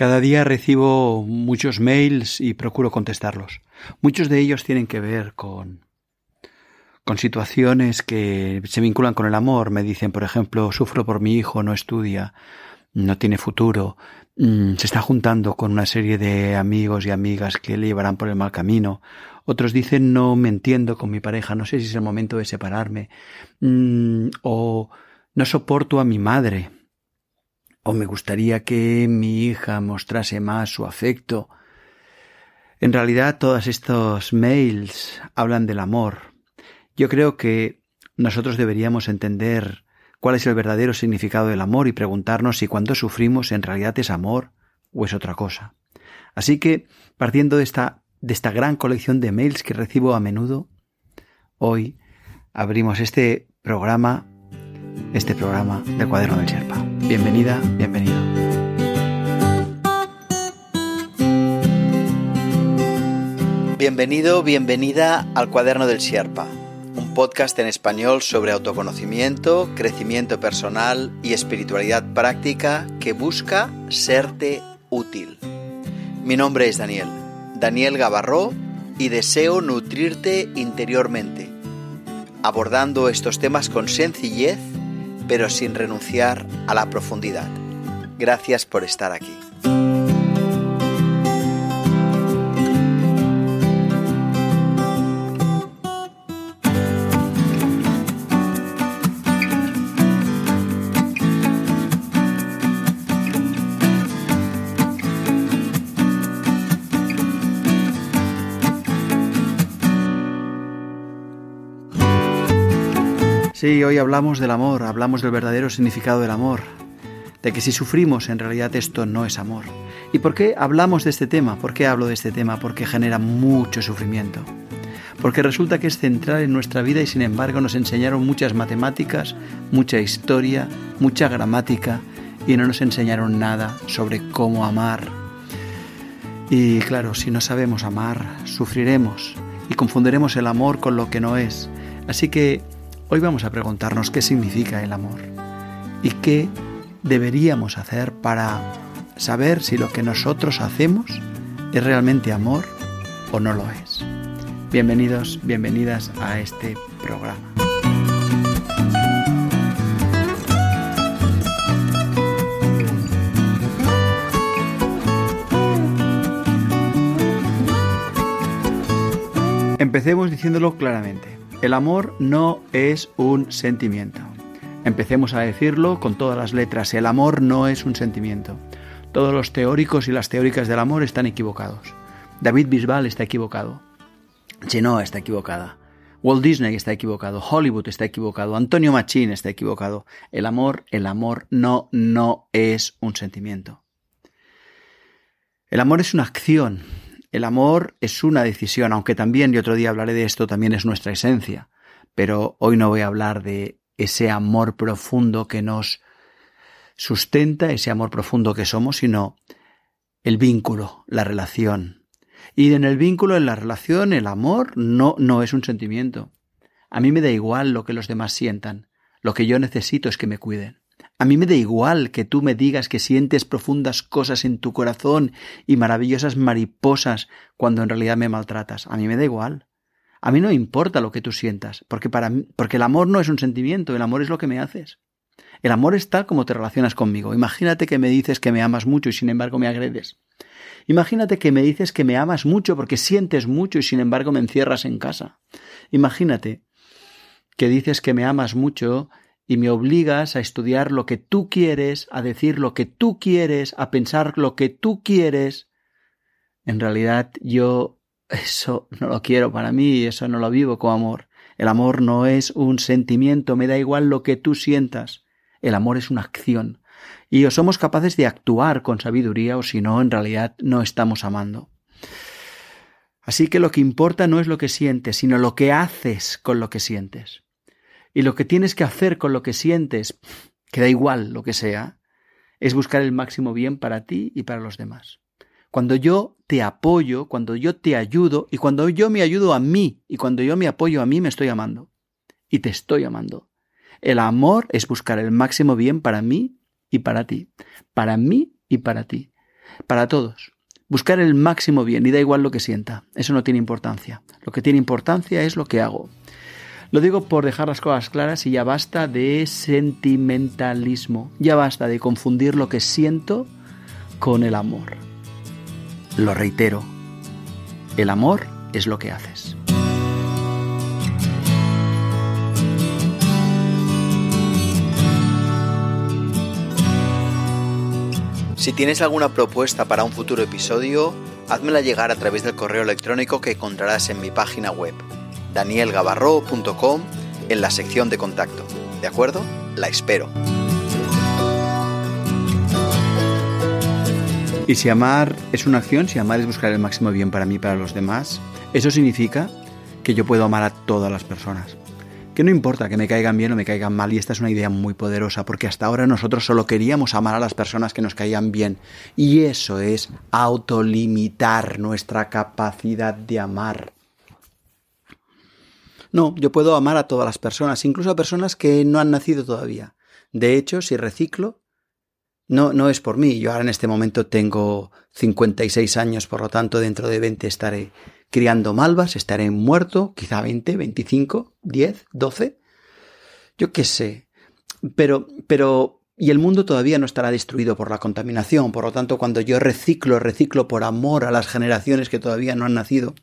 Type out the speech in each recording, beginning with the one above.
Cada día recibo muchos mails y procuro contestarlos. Muchos de ellos tienen que ver con con situaciones que se vinculan con el amor. Me dicen, por ejemplo, sufro por mi hijo, no estudia, no tiene futuro, mm, se está juntando con una serie de amigos y amigas que le llevarán por el mal camino. Otros dicen, no me entiendo con mi pareja, no sé si es el momento de separarme. Mm, o no soporto a mi madre. O me gustaría que mi hija mostrase más su afecto. En realidad, todos estos mails hablan del amor, yo creo que nosotros deberíamos entender cuál es el verdadero significado del amor y preguntarnos si cuando sufrimos en realidad es amor o es otra cosa. Así que, partiendo de esta, de esta gran colección de mails que recibo a menudo, hoy abrimos este programa, este programa del cuaderno del Sherpa. Bienvenida, bienvenido. Bienvenido, bienvenida al cuaderno del Sherpa podcast en español sobre autoconocimiento, crecimiento personal y espiritualidad práctica que busca serte útil. Mi nombre es Daniel, Daniel Gavarró, y deseo nutrirte interiormente, abordando estos temas con sencillez, pero sin renunciar a la profundidad. Gracias por estar aquí. Sí, hoy hablamos del amor, hablamos del verdadero significado del amor, de que si sufrimos en realidad esto no es amor. ¿Y por qué hablamos de este tema? ¿Por qué hablo de este tema? Porque genera mucho sufrimiento. Porque resulta que es central en nuestra vida y sin embargo nos enseñaron muchas matemáticas, mucha historia, mucha gramática y no nos enseñaron nada sobre cómo amar. Y claro, si no sabemos amar, sufriremos y confundiremos el amor con lo que no es. Así que Hoy vamos a preguntarnos qué significa el amor y qué deberíamos hacer para saber si lo que nosotros hacemos es realmente amor o no lo es. Bienvenidos, bienvenidas a este programa. Empecemos diciéndolo claramente. El amor no es un sentimiento. Empecemos a decirlo con todas las letras. El amor no es un sentimiento. Todos los teóricos y las teóricas del amor están equivocados. David Bisbal está equivocado. Genoa está equivocada. Walt Disney está equivocado. Hollywood está equivocado. Antonio Machín está equivocado. El amor, el amor no, no es un sentimiento. El amor es una acción, el amor es una decisión, aunque también, y otro día hablaré de esto, también es nuestra esencia. Pero hoy no voy a hablar de ese amor profundo que nos sustenta, ese amor profundo que somos, sino el vínculo, la relación. Y en el vínculo, en la relación, el amor no, no es un sentimiento. A mí me da igual lo que los demás sientan. Lo que yo necesito es que me cuiden. A mí me da igual que tú me digas que sientes profundas cosas en tu corazón y maravillosas mariposas cuando en realidad me maltratas. A mí me da igual. A mí no importa lo que tú sientas, porque para mí, porque el amor no es un sentimiento, el amor es lo que me haces. El amor es tal como te relacionas conmigo. Imagínate que me dices que me amas mucho y sin embargo me agredes. Imagínate que me dices que me amas mucho porque sientes mucho y sin embargo me encierras en casa. Imagínate que dices que me amas mucho y me obligas a estudiar lo que tú quieres, a decir lo que tú quieres, a pensar lo que tú quieres, en realidad yo eso no lo quiero para mí, eso no lo vivo como amor. El amor no es un sentimiento, me da igual lo que tú sientas. El amor es una acción. Y o somos capaces de actuar con sabiduría o si no, en realidad no estamos amando. Así que lo que importa no es lo que sientes, sino lo que haces con lo que sientes. Y lo que tienes que hacer con lo que sientes, que da igual lo que sea, es buscar el máximo bien para ti y para los demás. Cuando yo te apoyo, cuando yo te ayudo y cuando yo me ayudo a mí y cuando yo me apoyo a mí, me estoy amando. Y te estoy amando. El amor es buscar el máximo bien para mí y para ti. Para mí y para ti. para todos. Buscar el máximo bien y da igual lo que sienta. Eso no tiene importancia. Lo que tiene importancia es lo que hago. Lo digo por dejar las cosas claras y ya basta de sentimentalismo. Ya basta de confundir lo que siento con el amor. Lo reitero. El amor es lo que haces. Si tienes alguna propuesta para un futuro episodio, házmela llegar a través del correo electrónico que encontrarás en mi página web, danielgavarro.com, en la sección de contacto. ¿De acuerdo? La espero. Y si amar es una acción, si amar es buscar el máximo bien para mí y para los demás, eso significa que yo puedo amar a todas las personas que no importa que me caigan bien o me caigan mal, y esta es una idea muy poderosa, porque hasta ahora nosotros solo queríamos amar a las personas que nos caían bien, y eso es autolimitar nuestra capacidad de amar. No, yo puedo amar a todas las personas, incluso a personas que no han nacido todavía. De hecho, si reciclo, no, no es por mí. Yo ahora en este momento tengo 56 años, por lo tanto dentro de 20 estaré criando malvas, estaré muerto, quizá 20, 25, 10, 12, yo qué sé. Pero, pero, y el mundo todavía no estará destruido por la contaminación, por lo tanto, cuando yo reciclo, reciclo por amor a las generaciones que todavía no han nacido.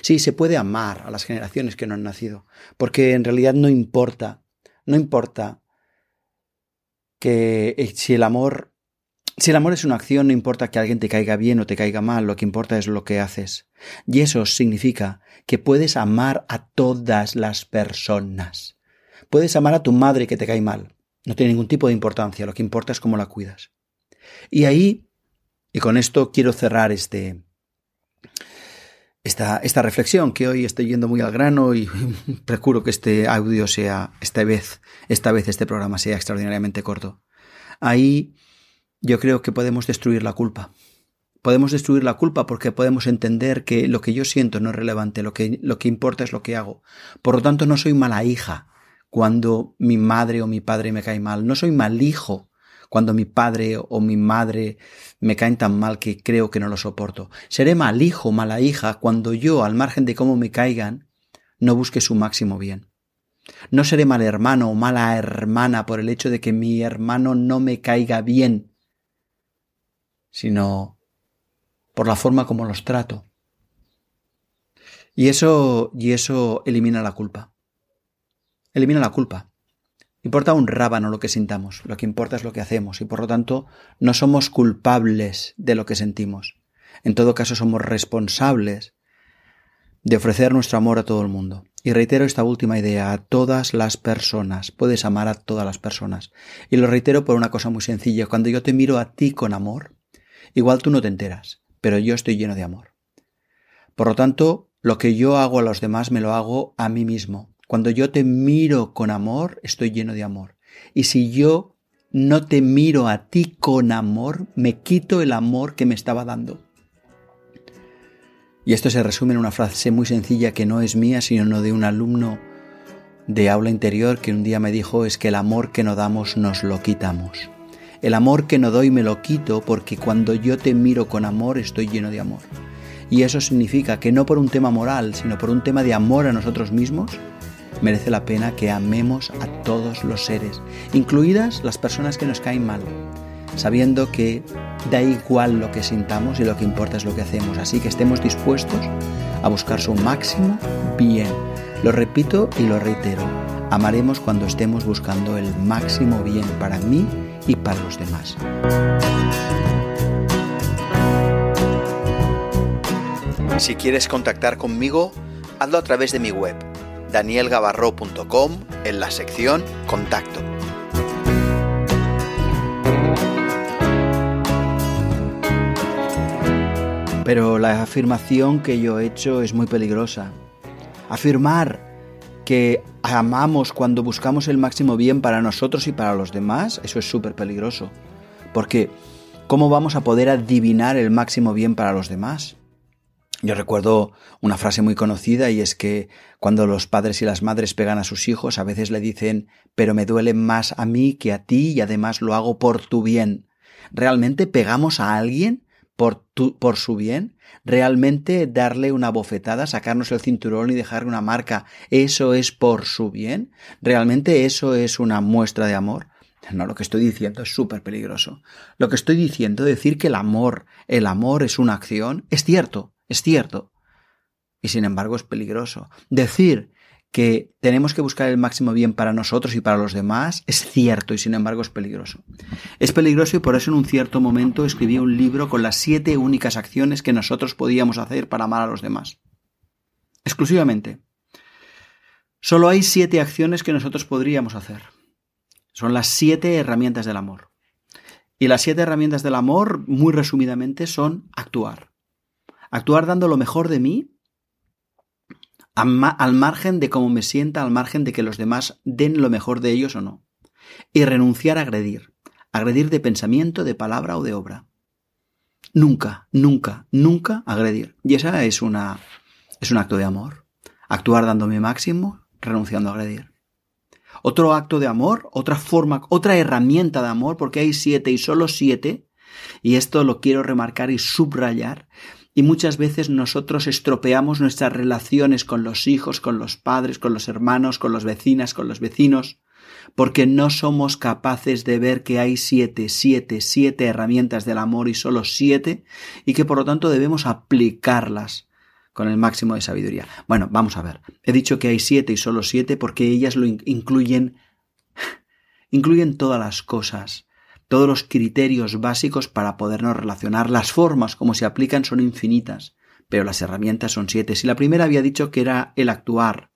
Sí, se puede amar a las generaciones que no han nacido, porque en realidad no importa, no importa que eh, si el amor si el amor es una acción, no importa que alguien te caiga bien o te caiga mal, lo que importa es lo que haces. Y eso significa que puedes amar a todas las personas. Puedes amar a tu madre que te cae mal. No tiene ningún tipo de importancia, lo que importa es cómo la cuidas. Y ahí, y con esto quiero cerrar este, esta, esta reflexión, que hoy estoy yendo muy al grano y procuro que este audio sea, esta vez, esta vez este programa sea extraordinariamente corto. Ahí yo creo que podemos destruir la culpa. Podemos destruir la culpa porque podemos entender que lo que yo siento no es relevante, lo que, lo que importa es lo que hago. Por lo tanto, no soy mala hija cuando mi madre o mi padre me cae mal. No soy mal hijo cuando mi padre o mi madre me caen tan mal que creo que no lo soporto. Seré mal hijo, mala hija cuando yo, al margen de cómo me caigan, no busque su máximo bien. No seré mal hermano o mala hermana por el hecho de que mi hermano no me caiga bien sino por la forma como los trato. Y eso, y eso elimina la culpa. Elimina la culpa. Importa un rábano lo que sintamos, lo que importa es lo que hacemos y por lo tanto no somos culpables de lo que sentimos. En todo caso somos responsables de ofrecer nuestro amor a todo el mundo. Y reitero esta última idea, a todas las personas. Puedes amar a todas las personas. Y lo reitero por una cosa muy sencilla. Cuando yo te miro a ti con amor, Igual tú no te enteras, pero yo estoy lleno de amor. Por lo tanto, lo que yo hago a los demás me lo hago a mí mismo. Cuando yo te miro con amor, estoy lleno de amor. Y si yo no te miro a ti con amor, me quito el amor que me estaba dando. Y esto se resume en una frase muy sencilla que no es mía, sino de un alumno de aula interior que un día me dijo es que el amor que no damos nos lo quitamos. El amor que no doy me lo quito porque cuando yo te miro con amor estoy lleno de amor. Y eso significa que no por un tema moral, sino por un tema de amor a nosotros mismos, merece la pena que amemos a todos los seres, incluidas las personas que nos caen mal, sabiendo que da igual lo que sintamos y lo que importa es lo que hacemos, así que estemos dispuestos a buscar su máximo bien. Lo repito y lo reitero, amaremos cuando estemos buscando el máximo bien para mí y para los demás. Si quieres contactar conmigo, hazlo a través de mi web, danielgavarro.com, en la sección Contacto. Pero la afirmación que yo he hecho es muy peligrosa. Afirmar que amamos cuando buscamos el máximo bien para nosotros y para los demás, eso es súper peligroso. Porque, ¿cómo vamos a poder adivinar el máximo bien para los demás? Yo recuerdo una frase muy conocida y es que cuando los padres y las madres pegan a sus hijos a veces le dicen pero me duele más a mí que a ti y además lo hago por tu bien. ¿Realmente pegamos a alguien por, por su bien? ¿Realmente darle una bofetada, sacarnos el cinturón y dejarle una marca, eso es por su bien? ¿Realmente eso es una muestra de amor? No, lo que estoy diciendo es súper peligroso. Lo que estoy diciendo, decir que el amor, el amor es una acción, es cierto, es cierto. Y sin embargo es peligroso. Decir que tenemos que buscar el máximo bien para nosotros y para los demás es cierto y sin embargo es peligroso. Es peligroso y por eso en un cierto momento escribí un libro con las siete únicas acciones que nosotros podíamos hacer para amar a los demás. Exclusivamente. Solo hay siete acciones que nosotros podríamos hacer. Son las siete herramientas del amor. Y las siete herramientas del amor, muy resumidamente, son actuar. Actuar dando lo mejor de mí al margen de cómo me sienta, al margen de que los demás den lo mejor de ellos o no. Y renunciar a agredir, agredir de pensamiento, de palabra o de obra. Nunca, nunca, nunca agredir. Y esa es una es un acto de amor. Actuar dándome máximo, renunciando a agredir. Otro acto de amor, otra forma, otra herramienta de amor, porque hay siete y solo siete, y esto lo quiero remarcar y subrayar, y muchas veces nosotros estropeamos nuestras relaciones con los hijos, con los padres, con los hermanos, con las vecinas, con los vecinos, porque no somos capaces de ver que hay siete, siete, siete herramientas del amor y solo siete, y que por lo tanto debemos aplicarlas con el máximo de sabiduría. Bueno, vamos a ver. He dicho que hay siete y solo siete porque ellas lo incluyen, incluyen todas las cosas todos los criterios básicos para podernos relacionar. Las formas como se aplican son infinitas, pero las herramientas son siete. Si la primera había dicho que era el actuar,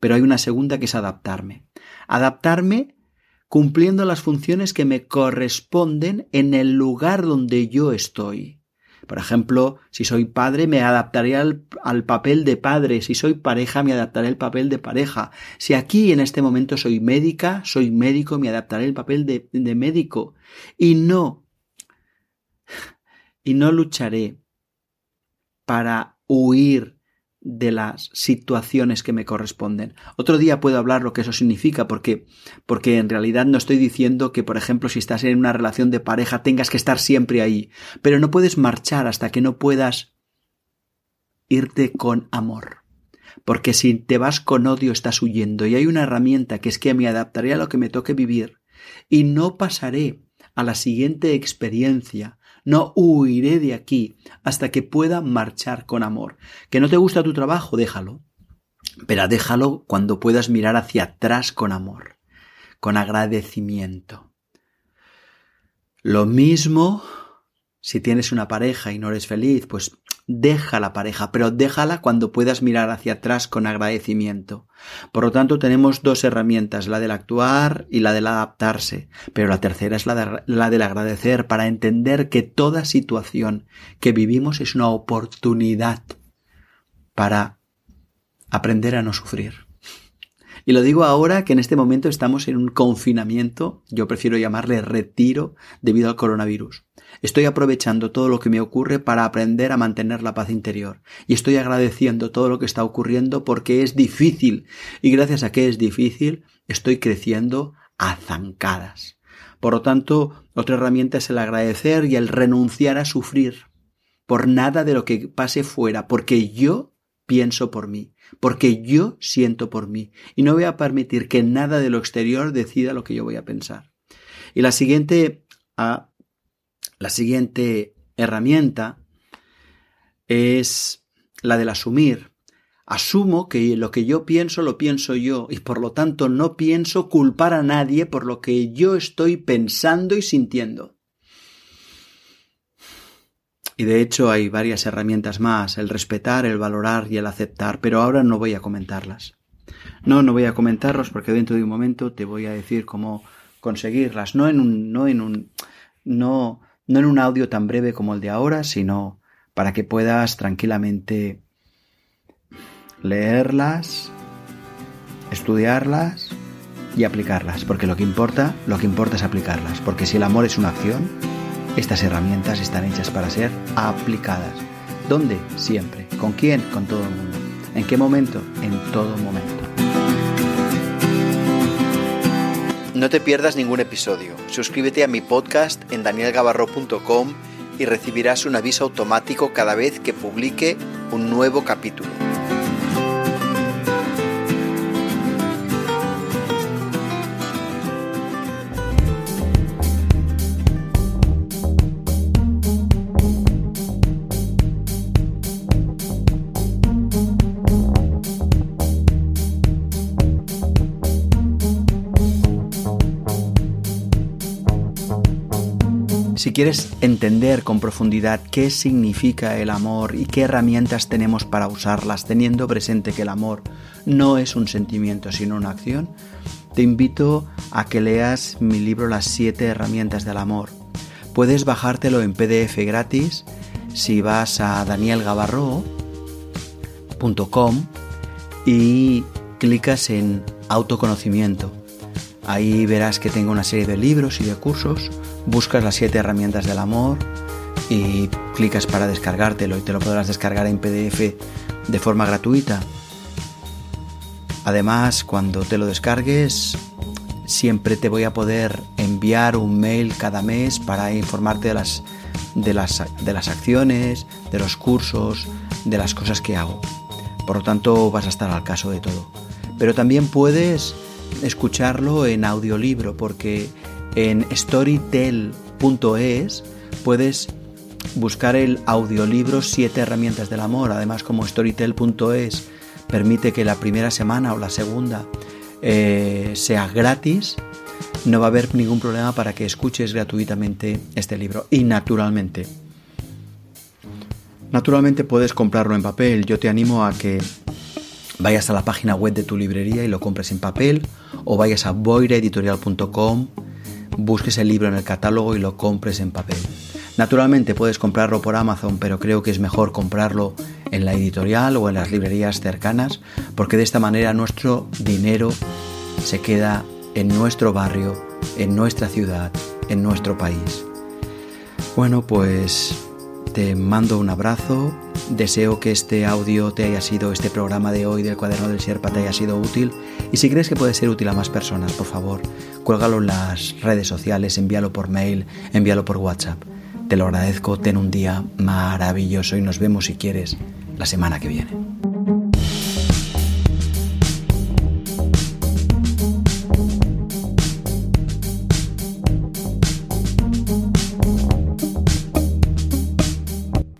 pero hay una segunda que es adaptarme. Adaptarme cumpliendo las funciones que me corresponden en el lugar donde yo estoy. Por ejemplo, si soy padre, me adaptaré al, papel de padre. Si soy pareja, me adaptaré al papel de pareja. Si aquí en este momento soy médica, soy médico, me adaptaré al papel de, de médico. Y no, y no lucharé para huir de las situaciones que me corresponden. Otro día puedo hablar lo que eso significa porque porque en realidad no estoy diciendo que por ejemplo si estás en una relación de pareja tengas que estar siempre ahí, pero no puedes marchar hasta que no puedas irte con amor. Porque si te vas con odio estás huyendo y hay una herramienta que es que me adaptaré a lo que me toque vivir y no pasaré a la siguiente experiencia no huiré de aquí hasta que pueda marchar con amor. Que no te gusta tu trabajo, déjalo. Pero déjalo cuando puedas mirar hacia atrás con amor, con agradecimiento. Lo mismo si tienes una pareja y no eres feliz, pues deja la pareja, pero déjala cuando puedas mirar hacia atrás con agradecimiento. Por lo tanto, tenemos dos herramientas, la del actuar y la del adaptarse, pero la tercera es la, de, la del agradecer para entender que toda situación que vivimos es una oportunidad para aprender a no sufrir. Y lo digo ahora que en este momento estamos en un confinamiento, yo prefiero llamarle retiro debido al coronavirus. Estoy aprovechando todo lo que me ocurre para aprender a mantener la paz interior. Y estoy agradeciendo todo lo que está ocurriendo porque es difícil. Y gracias a que es difícil, estoy creciendo a zancadas. Por lo tanto, otra herramienta es el agradecer y el renunciar a sufrir por nada de lo que pase fuera, porque yo pienso por mí, porque yo siento por mí, y no voy a permitir que nada de lo exterior decida lo que yo voy a pensar. Y la siguiente, ah, la siguiente herramienta es la del asumir. Asumo que lo que yo pienso lo pienso yo y por lo tanto no pienso culpar a nadie por lo que yo estoy pensando y sintiendo. Y de hecho hay varias herramientas más, el respetar, el valorar y el aceptar, pero ahora no voy a comentarlas. No, no voy a comentarlos porque dentro de un momento te voy a decir cómo conseguirlas, no en un, no en un, no, no en un audio tan breve como el de ahora, sino para que puedas tranquilamente leerlas, estudiarlas y aplicarlas, porque lo que importa, lo que importa es aplicarlas, porque si el amor es una acción, estas herramientas están hechas para ser aplicadas. ¿Dónde? Siempre. ¿Con quién? Con todo el mundo. ¿En qué momento? En todo momento. No te pierdas ningún episodio. Suscríbete a mi podcast en danielgabarro.com y recibirás un aviso automático cada vez que publique un nuevo capítulo. Si quieres entender con profundidad qué significa el amor y qué herramientas tenemos para usarlas, teniendo presente que el amor no es un sentimiento sino una acción, te invito a que leas mi libro Las siete herramientas del amor. Puedes bajártelo en PDF gratis si vas a danielgavarro.com y clicas en autoconocimiento. Ahí verás que tengo una serie de libros y de cursos buscas las siete herramientas del amor y clicas para descargártelo y te lo podrás descargar en PDF de forma gratuita. Además, cuando te lo descargues, siempre te voy a poder enviar un mail cada mes para informarte de las, de las, de las acciones, de los cursos, de las cosas que hago. Por lo tanto, vas a estar al caso de todo. Pero también puedes escucharlo en audiolibro porque en storytel.es puedes buscar el audiolibro Siete herramientas del amor. Además, como storytel.es permite que la primera semana o la segunda eh, sea gratis, no va a haber ningún problema para que escuches gratuitamente este libro. Y naturalmente, naturalmente puedes comprarlo en papel. Yo te animo a que vayas a la página web de tu librería y lo compres en papel o vayas a boiraeditorial.com busques el libro en el catálogo y lo compres en papel. Naturalmente puedes comprarlo por Amazon, pero creo que es mejor comprarlo en la editorial o en las librerías cercanas, porque de esta manera nuestro dinero se queda en nuestro barrio, en nuestra ciudad, en nuestro país. Bueno, pues te mando un abrazo, deseo que este audio te haya sido, este programa de hoy del cuaderno del Sierpa te haya sido útil y si crees que puede ser útil a más personas, por favor, cuélgalo en las redes sociales, envíalo por mail, envíalo por WhatsApp. Te lo agradezco, ten un día maravilloso y nos vemos si quieres la semana que viene.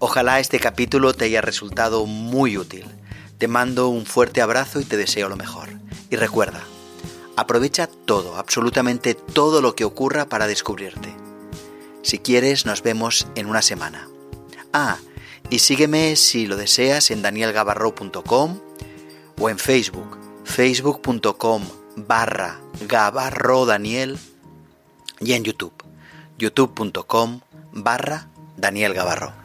Ojalá este capítulo te haya resultado muy útil. Te mando un fuerte abrazo y te deseo lo mejor. Y recuerda, aprovecha todo, absolutamente todo lo que ocurra para descubrirte. Si quieres, nos vemos en una semana. Ah, y sígueme si lo deseas en danielgabarro.com o en Facebook, facebook.com barra gabarro daniel y en YouTube, youtube.com barra Daniel Gabarro.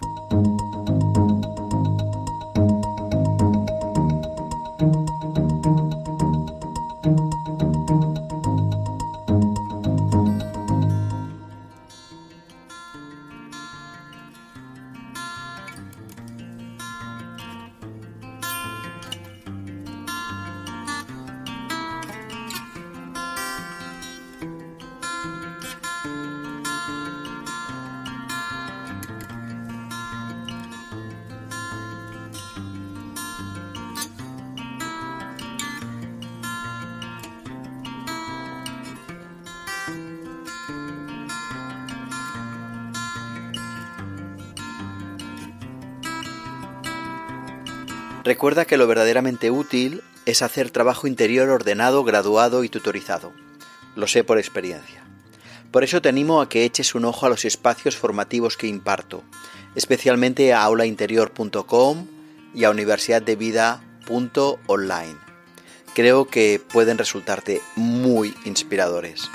Recuerda que lo verdaderamente útil es hacer trabajo interior ordenado, graduado y tutorizado. Lo sé por experiencia. Por eso te animo a que eches un ojo a los espacios formativos que imparto, especialmente a aulainterior.com y a universidaddevida.online. Creo que pueden resultarte muy inspiradores.